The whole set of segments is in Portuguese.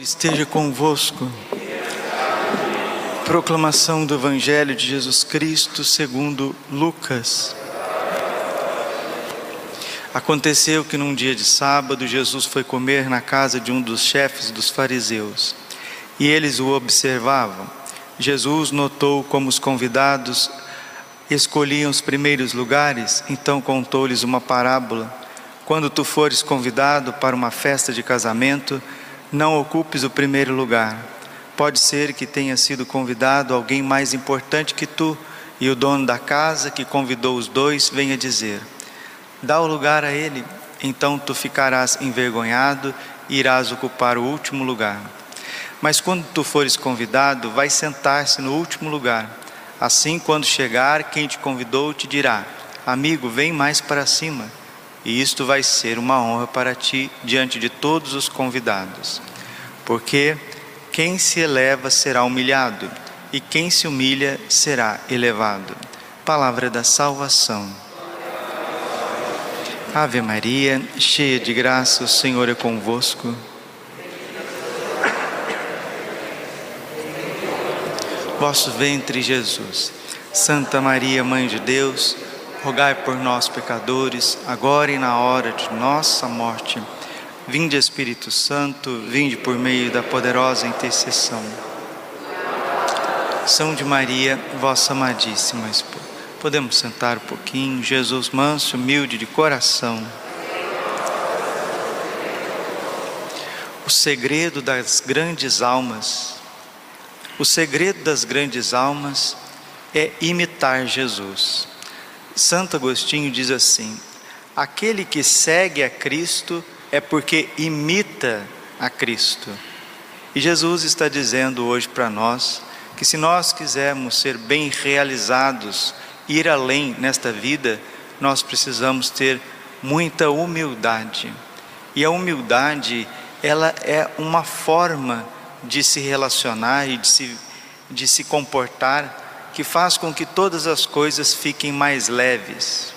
Esteja convosco. Proclamação do Evangelho de Jesus Cristo segundo Lucas. Aconteceu que num dia de sábado Jesus foi comer na casa de um dos chefes dos fariseus e eles o observavam. Jesus notou como os convidados escolhiam os primeiros lugares, então contou-lhes uma parábola. Quando tu fores convidado para uma festa de casamento, não ocupes o primeiro lugar. Pode ser que tenha sido convidado alguém mais importante que tu, e o dono da casa que convidou os dois venha dizer: Dá o lugar a ele, então tu ficarás envergonhado e irás ocupar o último lugar. Mas quando tu fores convidado, vai sentar-se no último lugar. Assim, quando chegar, quem te convidou te dirá: Amigo, vem mais para cima e isto vai ser uma honra para ti diante de todos os convidados. Porque quem se eleva será humilhado, e quem se humilha será elevado. Palavra da salvação. Ave Maria, cheia de graça, o Senhor é convosco. Vosso ventre, Jesus. Santa Maria, Mãe de Deus, rogai por nós, pecadores, agora e na hora de nossa morte. Vinde, Espírito Santo, vinde por meio da poderosa intercessão. São de Maria, vossa amadíssima esposa. Podemos sentar um pouquinho, Jesus manso, humilde de coração. O segredo das grandes almas, o segredo das grandes almas é imitar Jesus. Santo Agostinho diz assim: aquele que segue a Cristo é porque imita a Cristo. E Jesus está dizendo hoje para nós que se nós quisermos ser bem realizados, ir além nesta vida, nós precisamos ter muita humildade. E a humildade, ela é uma forma de se relacionar e de se, de se comportar que faz com que todas as coisas fiquem mais leves.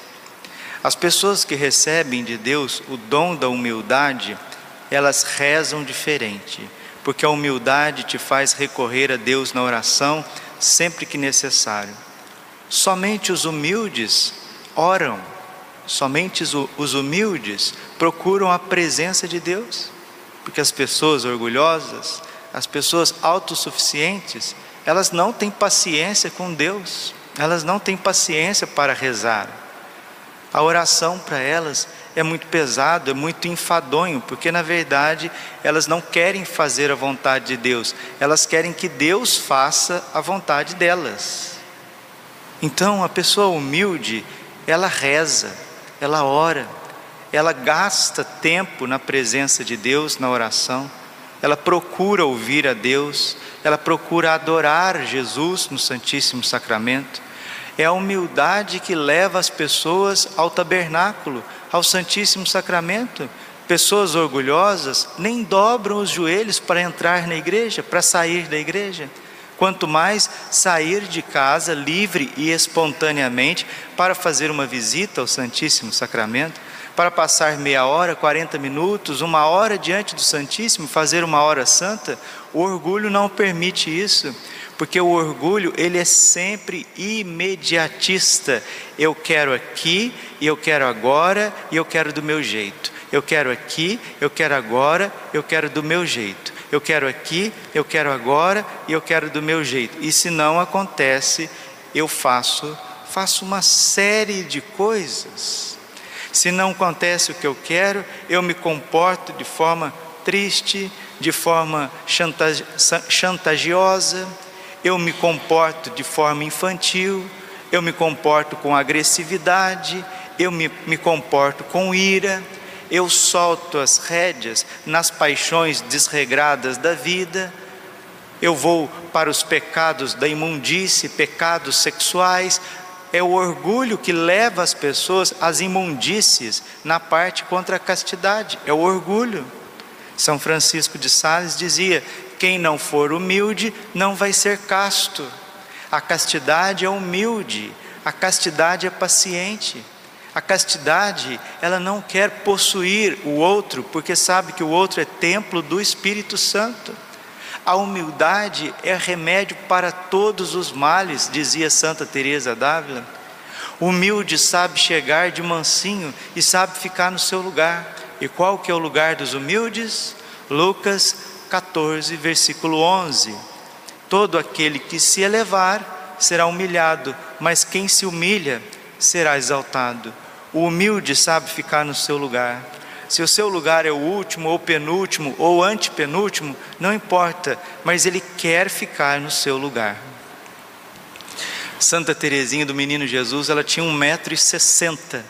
As pessoas que recebem de Deus o dom da humildade, elas rezam diferente, porque a humildade te faz recorrer a Deus na oração sempre que necessário. Somente os humildes oram, somente os humildes procuram a presença de Deus, porque as pessoas orgulhosas, as pessoas autossuficientes, elas não têm paciência com Deus, elas não têm paciência para rezar. A oração para elas é muito pesado, é muito enfadonho, porque na verdade elas não querem fazer a vontade de Deus, elas querem que Deus faça a vontade delas. Então a pessoa humilde, ela reza, ela ora, ela gasta tempo na presença de Deus, na oração, ela procura ouvir a Deus, ela procura adorar Jesus no Santíssimo Sacramento. É a humildade que leva as pessoas ao tabernáculo, ao Santíssimo Sacramento. Pessoas orgulhosas nem dobram os joelhos para entrar na igreja, para sair da igreja. Quanto mais sair de casa livre e espontaneamente para fazer uma visita ao Santíssimo Sacramento, para passar meia hora, 40 minutos, uma hora diante do Santíssimo, fazer uma hora santa, o orgulho não permite isso, porque o orgulho ele é sempre imediatista. Eu quero aqui, e eu quero agora, e eu quero do meu jeito. Eu quero aqui, eu quero agora, eu quero do meu jeito. Eu quero aqui, eu quero agora, e eu quero do meu jeito. E se não acontece, eu faço faço uma série de coisas. Se não acontece o que eu quero, eu me comporto de forma triste, de forma chantagiosa, eu me comporto de forma infantil, eu me comporto com agressividade, eu me, me comporto com ira, eu solto as rédeas nas paixões desregradas da vida, eu vou para os pecados da imundície, pecados sexuais, é o orgulho que leva as pessoas às imundícies na parte contra a castidade, é o orgulho. São Francisco de Sales dizia: quem não for humilde não vai ser casto. A castidade é humilde, a castidade é paciente, A castidade, ela não quer possuir o outro, porque sabe que o outro é templo do Espírito Santo. A humildade é remédio para todos os males, dizia Santa Teresa d'Ávila. Humilde sabe chegar de mansinho e sabe ficar no seu lugar. E qual que é o lugar dos humildes? Lucas 14, versículo 11. Todo aquele que se elevar será humilhado, mas quem se humilha será exaltado. O humilde sabe ficar no seu lugar. Se o seu lugar é o último, ou penúltimo, ou antepenúltimo, não importa, mas ele quer ficar no seu lugar. Santa Teresinha do Menino Jesus, ela tinha 1,60m,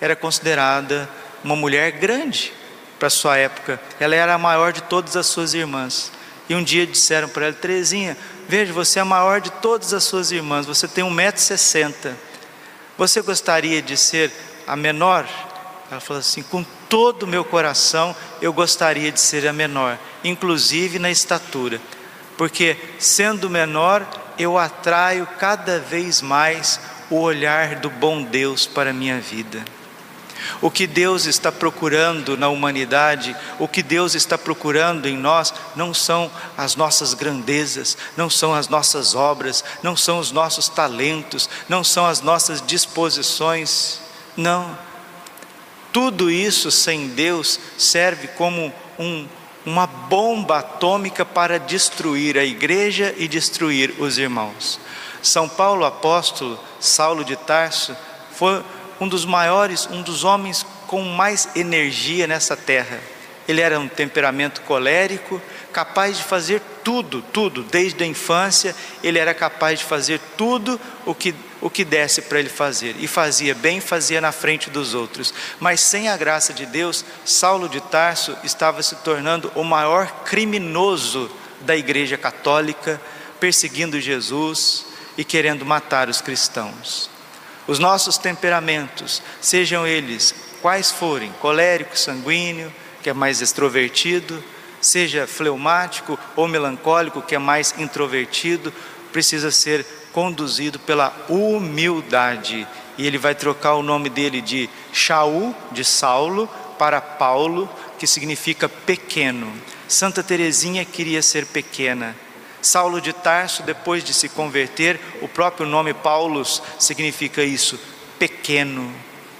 era considerada uma mulher grande para sua época. Ela era a maior de todas as suas irmãs. E um dia disseram para ela: Teresinha, veja, você é a maior de todas as suas irmãs, você tem 1,60m. Você gostaria de ser a menor? Ela falou assim: com todo o meu coração eu gostaria de ser a menor, inclusive na estatura, porque sendo menor eu atraio cada vez mais o olhar do bom Deus para a minha vida. O que Deus está procurando na humanidade, o que Deus está procurando em nós, não são as nossas grandezas, não são as nossas obras, não são os nossos talentos, não são as nossas disposições, não tudo isso sem Deus serve como um, uma bomba atômica para destruir a igreja e destruir os irmãos. São Paulo apóstolo, Saulo de Tarso, foi um dos maiores, um dos homens com mais energia nessa terra. Ele era um temperamento colérico, capaz de fazer tudo, tudo, desde a infância, ele era capaz de fazer tudo o que, o que desse para ele fazer, e fazia bem, fazia na frente dos outros. Mas sem a graça de Deus, Saulo de Tarso estava se tornando o maior criminoso da Igreja Católica, perseguindo Jesus e querendo matar os cristãos. Os nossos temperamentos, sejam eles quais forem, colérico, sanguíneo, que é mais extrovertido, seja fleumático ou melancólico, que é mais introvertido, precisa ser conduzido pela humildade. E ele vai trocar o nome dele de Shaul, de Saulo, para Paulo, que significa pequeno. Santa Teresinha queria ser pequena. Saulo de Tarso, depois de se converter, o próprio nome Paulus significa isso, pequeno.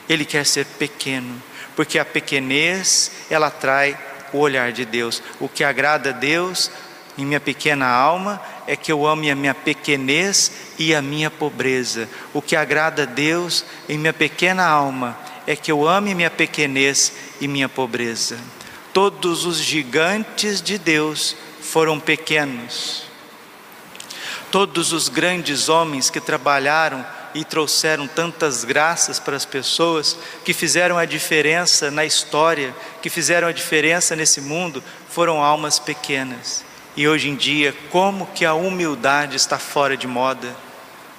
Ele quer ser pequeno, porque a pequenez ela atrai o olhar de Deus. O que agrada a Deus em minha pequena alma é que eu ame a minha pequenez e a minha pobreza. O que agrada a Deus em minha pequena alma é que eu ame minha pequenez e minha pobreza. Todos os gigantes de Deus foram pequenos. Todos os grandes homens que trabalharam e trouxeram tantas graças para as pessoas, que fizeram a diferença na história, que fizeram a diferença nesse mundo, foram almas pequenas. E hoje em dia, como que a humildade está fora de moda?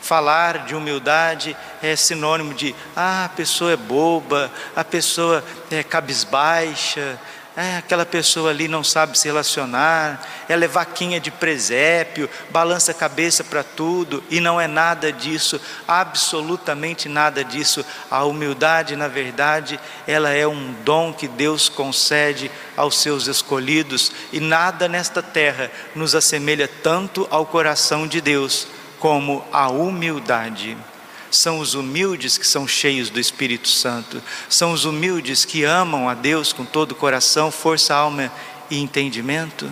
Falar de humildade é sinônimo de, ah, a pessoa é boba, a pessoa é cabisbaixa, é, aquela pessoa ali não sabe se relacionar, ela é vaquinha de presépio, balança a cabeça para tudo, e não é nada disso, absolutamente nada disso. A humildade, na verdade, ela é um dom que Deus concede aos seus escolhidos, e nada nesta terra nos assemelha tanto ao coração de Deus como a humildade. São os humildes que são cheios do Espírito Santo, são os humildes que amam a Deus com todo o coração, força, alma e entendimento.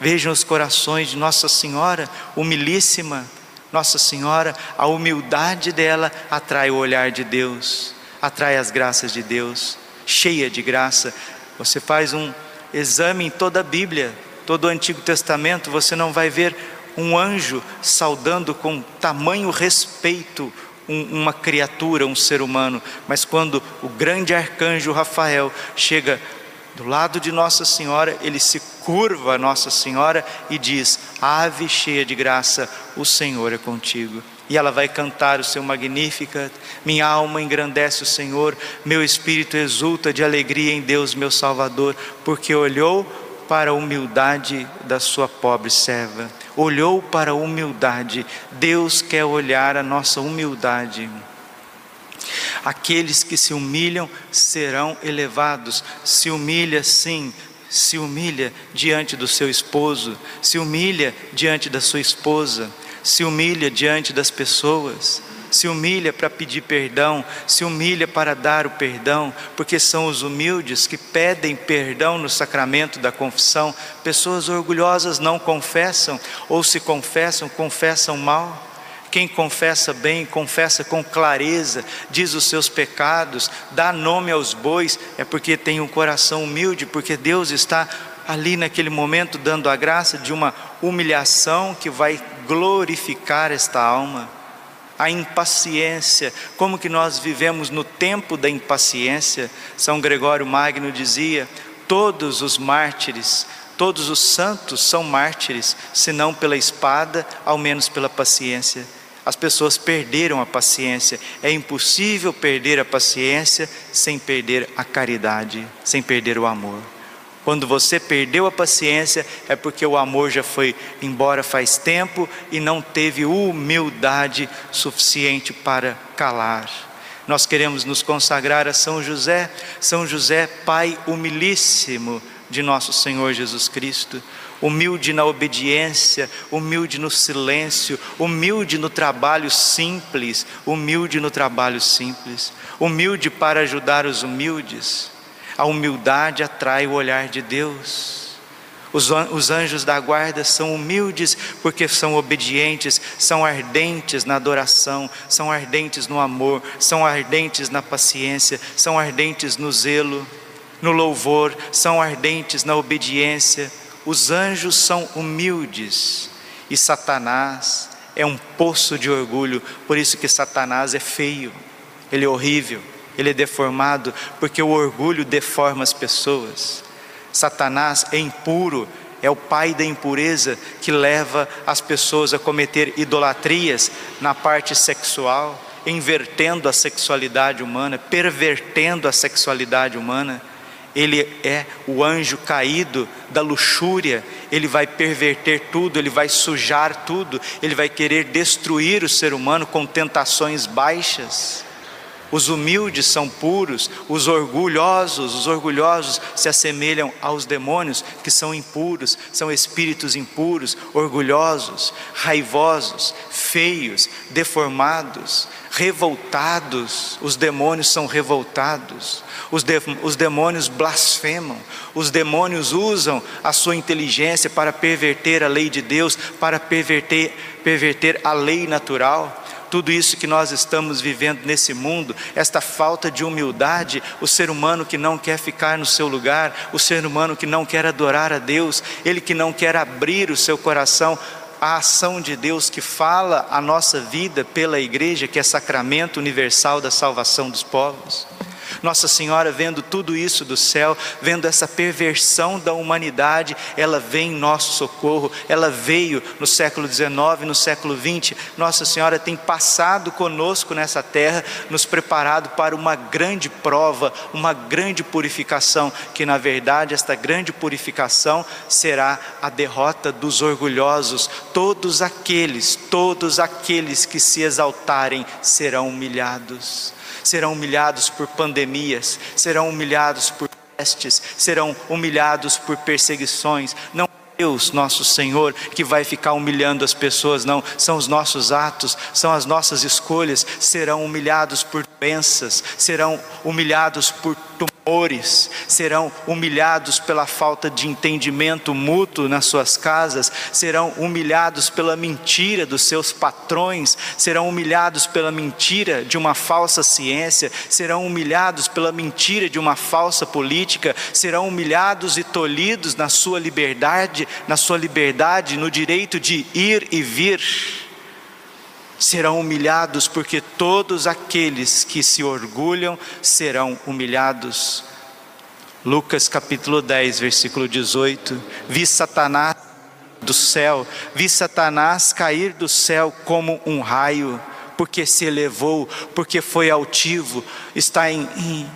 Vejam os corações de Nossa Senhora, humilíssima, Nossa Senhora, a humildade dela atrai o olhar de Deus, atrai as graças de Deus, cheia de graça. Você faz um exame em toda a Bíblia, todo o Antigo Testamento, você não vai ver um anjo saudando com tamanho respeito um, uma criatura, um ser humano, mas quando o grande arcanjo Rafael chega do lado de Nossa Senhora, ele se curva a Nossa Senhora e diz: Ave cheia de graça, o Senhor é contigo. E ela vai cantar o seu Magnificat. Minha alma engrandece o Senhor, meu espírito exulta de alegria em Deus, meu Salvador, porque olhou para a humildade da sua pobre serva olhou para a humildade. Deus quer olhar a nossa humildade. Aqueles que se humilham serão elevados. Se humilha, sim, se humilha diante do seu esposo, se humilha diante da sua esposa, se humilha diante das pessoas, se humilha para pedir perdão, se humilha para dar o perdão, porque são os humildes que pedem perdão no sacramento da confissão. Pessoas orgulhosas não confessam, ou se confessam, confessam mal. Quem confessa bem, confessa com clareza, diz os seus pecados, dá nome aos bois, é porque tem um coração humilde, porque Deus está ali naquele momento dando a graça de uma humilhação que vai glorificar esta alma. A impaciência, como que nós vivemos no tempo da impaciência? São Gregório Magno dizia: todos os mártires, todos os santos são mártires, se não pela espada, ao menos pela paciência. As pessoas perderam a paciência. É impossível perder a paciência sem perder a caridade, sem perder o amor. Quando você perdeu a paciência, é porque o amor já foi embora faz tempo e não teve humildade suficiente para calar. Nós queremos nos consagrar a São José, São José, Pai humilíssimo de nosso Senhor Jesus Cristo humilde na obediência, humilde no silêncio, humilde no trabalho simples, humilde no trabalho simples, humilde para ajudar os humildes. A humildade atrai o olhar de Deus. Os anjos da guarda são humildes porque são obedientes, são ardentes na adoração, são ardentes no amor, são ardentes na paciência, são ardentes no zelo, no louvor, são ardentes na obediência, os anjos são humildes e Satanás é um poço de orgulho, por isso que Satanás é feio, ele é horrível, ele é deformado, porque o orgulho deforma as pessoas. Satanás é impuro, é o pai da impureza que leva as pessoas a cometer idolatrias na parte sexual, invertendo a sexualidade humana, pervertendo a sexualidade humana ele é o anjo caído da luxúria, ele vai perverter tudo, ele vai sujar tudo, ele vai querer destruir o ser humano com tentações baixas. Os humildes são puros, os orgulhosos, os orgulhosos se assemelham aos demônios que são impuros, são espíritos impuros, orgulhosos, raivosos, feios, deformados, revoltados. Os demônios são revoltados. Os, de, os demônios blasfemam, os demônios usam a sua inteligência para perverter a lei de Deus, para perverter, perverter a lei natural tudo isso que nós estamos vivendo nesse mundo, esta falta de humildade, o ser humano que não quer ficar no seu lugar, o ser humano que não quer adorar a Deus, ele que não quer abrir o seu coração à ação de Deus que fala a nossa vida pela igreja, que é sacramento universal da salvação dos povos. Nossa Senhora, vendo tudo isso do céu, vendo essa perversão da humanidade, ela vem em nosso socorro, ela veio no século XIX, no século XX. Nossa Senhora tem passado conosco nessa terra, nos preparado para uma grande prova, uma grande purificação, que na verdade esta grande purificação será a derrota dos orgulhosos. Todos aqueles, todos aqueles que se exaltarem serão humilhados serão humilhados por pandemias, serão humilhados por pestes, serão humilhados por perseguições. Não é Deus, nosso Senhor, que vai ficar humilhando as pessoas, não, são os nossos atos, são as nossas escolhas, serão humilhados por doenças, serão humilhados por tumores, serão humilhados pela falta de entendimento mútuo nas suas casas, serão humilhados pela mentira dos seus patrões, serão humilhados pela mentira de uma falsa ciência, serão humilhados pela mentira de uma falsa política, serão humilhados e tolhidos na sua liberdade, na sua liberdade, no direito de ir e vir serão humilhados, porque todos aqueles que se orgulham serão humilhados. Lucas capítulo 10, versículo 18: Vi Satanás do céu, vi Satanás cair do céu como um raio, porque se elevou, porque foi altivo, está em, em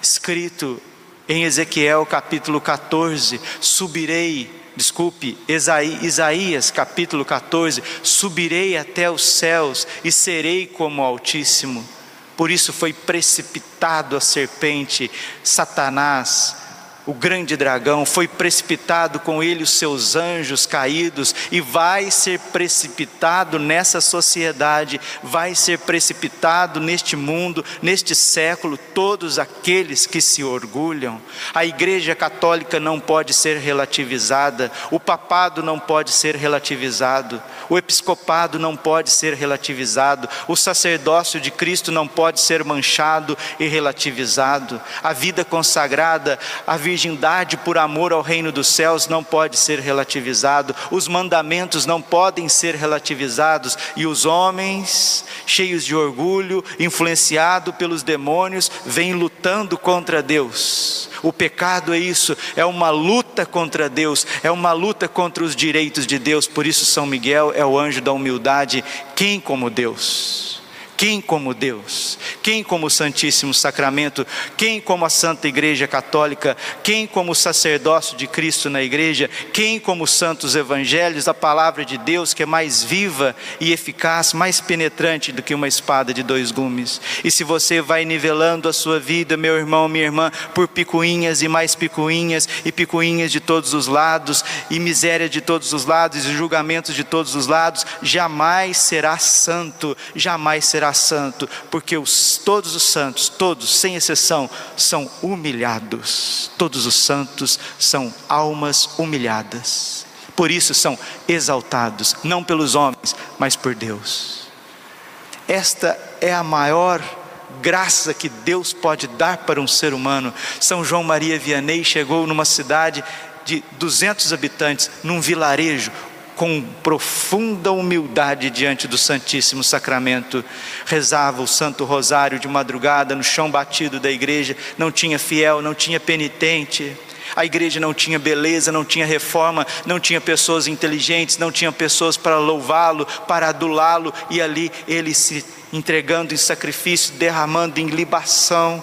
escrito em Ezequiel capítulo 14: subirei desculpe, Isaías capítulo 14: Subirei até os céus e serei como o Altíssimo. Por isso foi precipitado a serpente, Satanás, o grande dragão, foi precipitado com ele os seus anjos caídos e vai ser precipitado nessa sociedade, vai ser precipitado neste mundo, neste século, todos aqueles que se orgulham. A Igreja Católica não pode ser relativizada, o papado não pode ser relativizado, o episcopado não pode ser relativizado, o sacerdócio de Cristo não pode ser manchado e relativizado, a vida consagrada, a vida virgindade por amor ao reino dos céus não pode ser relativizado, os mandamentos não podem ser relativizados, e os homens, cheios de orgulho, influenciados pelos demônios, vêm lutando contra Deus. O pecado é isso, é uma luta contra Deus, é uma luta contra os direitos de Deus, por isso São Miguel é o anjo da humildade, quem como Deus? Quem como Deus? Quem como o Santíssimo Sacramento? Quem como a Santa Igreja Católica? Quem como o sacerdócio de Cristo na igreja? Quem como os santos evangelhos, a palavra de Deus que é mais viva e eficaz, mais penetrante do que uma espada de dois gumes? E se você vai nivelando a sua vida, meu irmão, minha irmã, por picuinhas e mais picuinhas e picuinhas de todos os lados e miséria de todos os lados e julgamentos de todos os lados, jamais será santo, jamais será santo, porque os, todos os santos, todos, sem exceção, são humilhados. Todos os santos são almas humilhadas. Por isso são exaltados, não pelos homens, mas por Deus. Esta é a maior graça que Deus pode dar para um ser humano. São João Maria Vianney chegou numa cidade de 200 habitantes, num vilarejo, com profunda humildade diante do Santíssimo Sacramento, rezava o Santo Rosário de madrugada no chão batido da igreja, não tinha fiel, não tinha penitente. A igreja não tinha beleza, não tinha reforma, não tinha pessoas inteligentes, não tinha pessoas para louvá-lo, para adulá-lo, e ali ele se entregando em sacrifício, derramando em libação,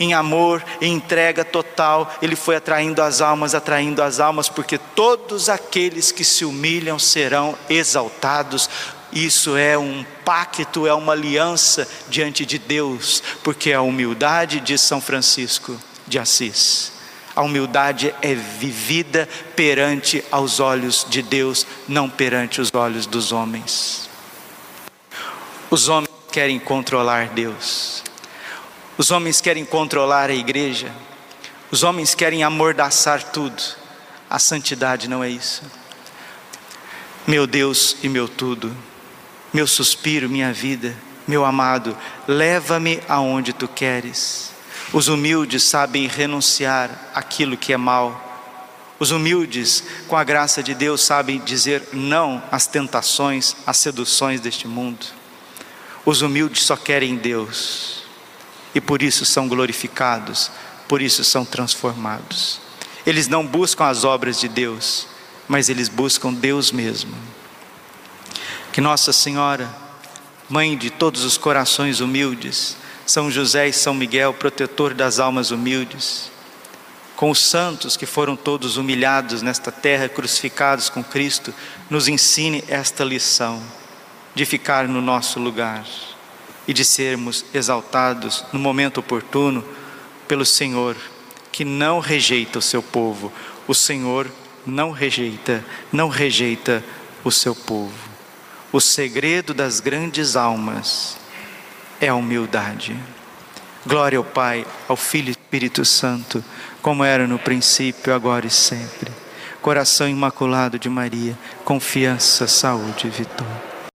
em amor, em entrega total, ele foi atraindo as almas, atraindo as almas, porque todos aqueles que se humilham serão exaltados. Isso é um pacto, é uma aliança diante de Deus, porque a humildade de São Francisco de Assis. A humildade é vivida perante aos olhos de Deus, não perante os olhos dos homens. Os homens querem controlar Deus, os homens querem controlar a igreja, os homens querem amordaçar tudo. A santidade não é isso. Meu Deus e meu tudo, meu suspiro, minha vida, meu amado, leva-me aonde tu queres. Os humildes sabem renunciar aquilo que é mal. Os humildes, com a graça de Deus, sabem dizer não às tentações, às seduções deste mundo. Os humildes só querem Deus e por isso são glorificados, por isso são transformados. Eles não buscam as obras de Deus, mas eles buscam Deus mesmo. Que Nossa Senhora, Mãe de todos os corações humildes, São José e São Miguel, protetor das almas humildes, com os santos que foram todos humilhados nesta terra, crucificados com Cristo, nos ensine esta lição de ficar no nosso lugar e de sermos exaltados no momento oportuno pelo Senhor, que não rejeita o seu povo. O Senhor não rejeita, não rejeita o seu povo. O segredo das grandes almas é a humildade. Glória ao Pai, ao Filho e Espírito Santo, como era no princípio, agora e sempre. Coração imaculado de Maria, confiança, saúde e vitória.